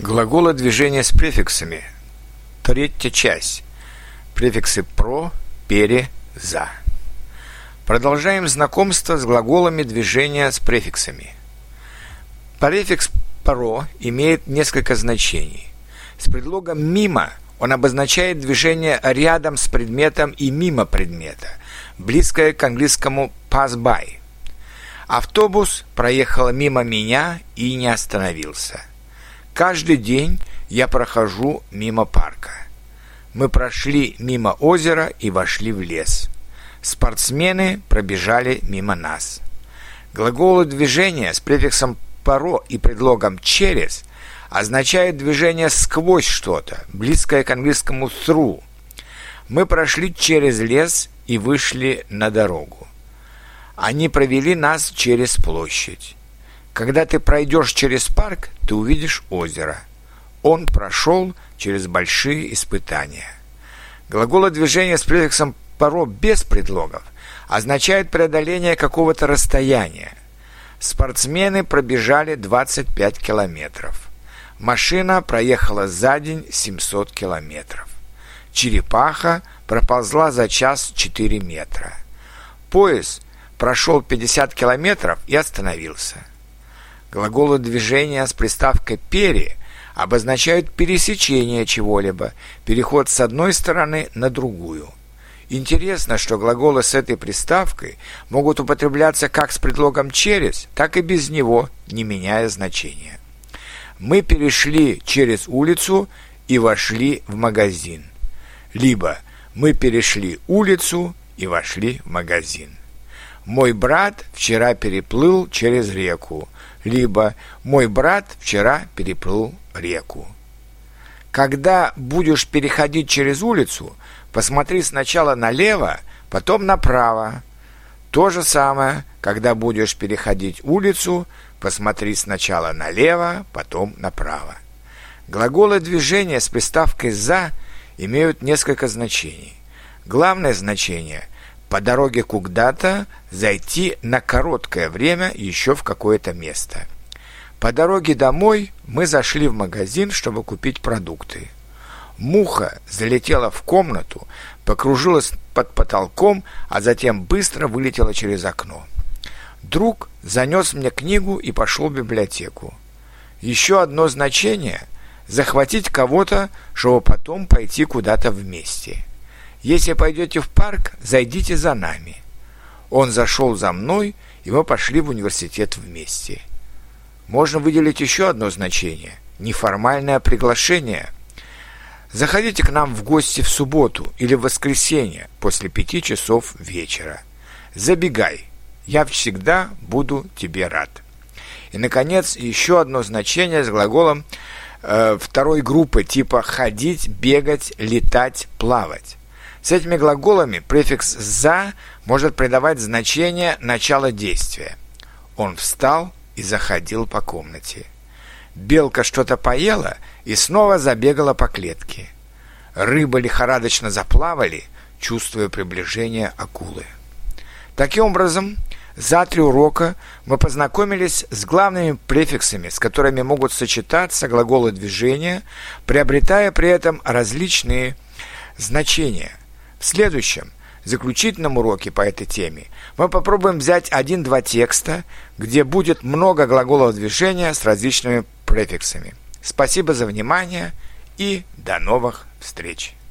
Глаголы движения с префиксами. Третья часть. Префиксы «про», «пере», «за». Продолжаем знакомство с глаголами движения с префиксами. Префикс «про» имеет несколько значений. С предлогом «мимо» он обозначает движение рядом с предметом и мимо предмета, близкое к английскому «pass by». Автобус проехал мимо меня и не остановился – Каждый день я прохожу мимо парка. Мы прошли мимо озера и вошли в лес. Спортсмены пробежали мимо нас. Глаголы движения с префиксом «поро» и предлогом «через» означают движение сквозь что-то, близкое к английскому «through». Мы прошли через лес и вышли на дорогу. Они провели нас через площадь. Когда ты пройдешь через парк, ты увидишь озеро. Он прошел через большие испытания. Глаголы движения с префиксом «поро» без предлогов означают преодоление какого-то расстояния. Спортсмены пробежали 25 километров. Машина проехала за день 700 километров. Черепаха проползла за час 4 метра. Поезд прошел 50 километров и остановился. Глаголы движения с приставкой «пере» обозначают пересечение чего-либо, переход с одной стороны на другую. Интересно, что глаголы с этой приставкой могут употребляться как с предлогом «через», так и без него, не меняя значения. Мы перешли через улицу и вошли в магазин. Либо мы перешли улицу и вошли в магазин. Мой брат вчера переплыл через реку либо «Мой брат вчера переплыл реку». Когда будешь переходить через улицу, посмотри сначала налево, потом направо. То же самое, когда будешь переходить улицу, посмотри сначала налево, потом направо. Глаголы движения с приставкой «за» имеют несколько значений. Главное значение – по дороге куда-то зайти на короткое время еще в какое-то место. По дороге домой мы зашли в магазин, чтобы купить продукты. Муха залетела в комнату, покружилась под потолком, а затем быстро вылетела через окно. Друг занес мне книгу и пошел в библиотеку. Еще одно значение – захватить кого-то, чтобы потом пойти куда-то вместе – если пойдете в парк, зайдите за нами. Он зашел за мной, и мы пошли в университет вместе. Можно выделить еще одно значение – неформальное приглашение. Заходите к нам в гости в субботу или в воскресенье после пяти часов вечера. Забегай, я всегда буду тебе рад. И, наконец, еще одно значение с глаголом э, второй группы типа ходить, бегать, летать, плавать. С этими глаголами префикс «за» может придавать значение начала действия. Он встал и заходил по комнате. Белка что-то поела и снова забегала по клетке. Рыбы лихорадочно заплавали, чувствуя приближение акулы. Таким образом, за три урока мы познакомились с главными префиксами, с которыми могут сочетаться глаголы движения, приобретая при этом различные значения – в следующем, заключительном уроке по этой теме мы попробуем взять один-два текста, где будет много глаголов движения с различными префиксами. Спасибо за внимание и до новых встреч!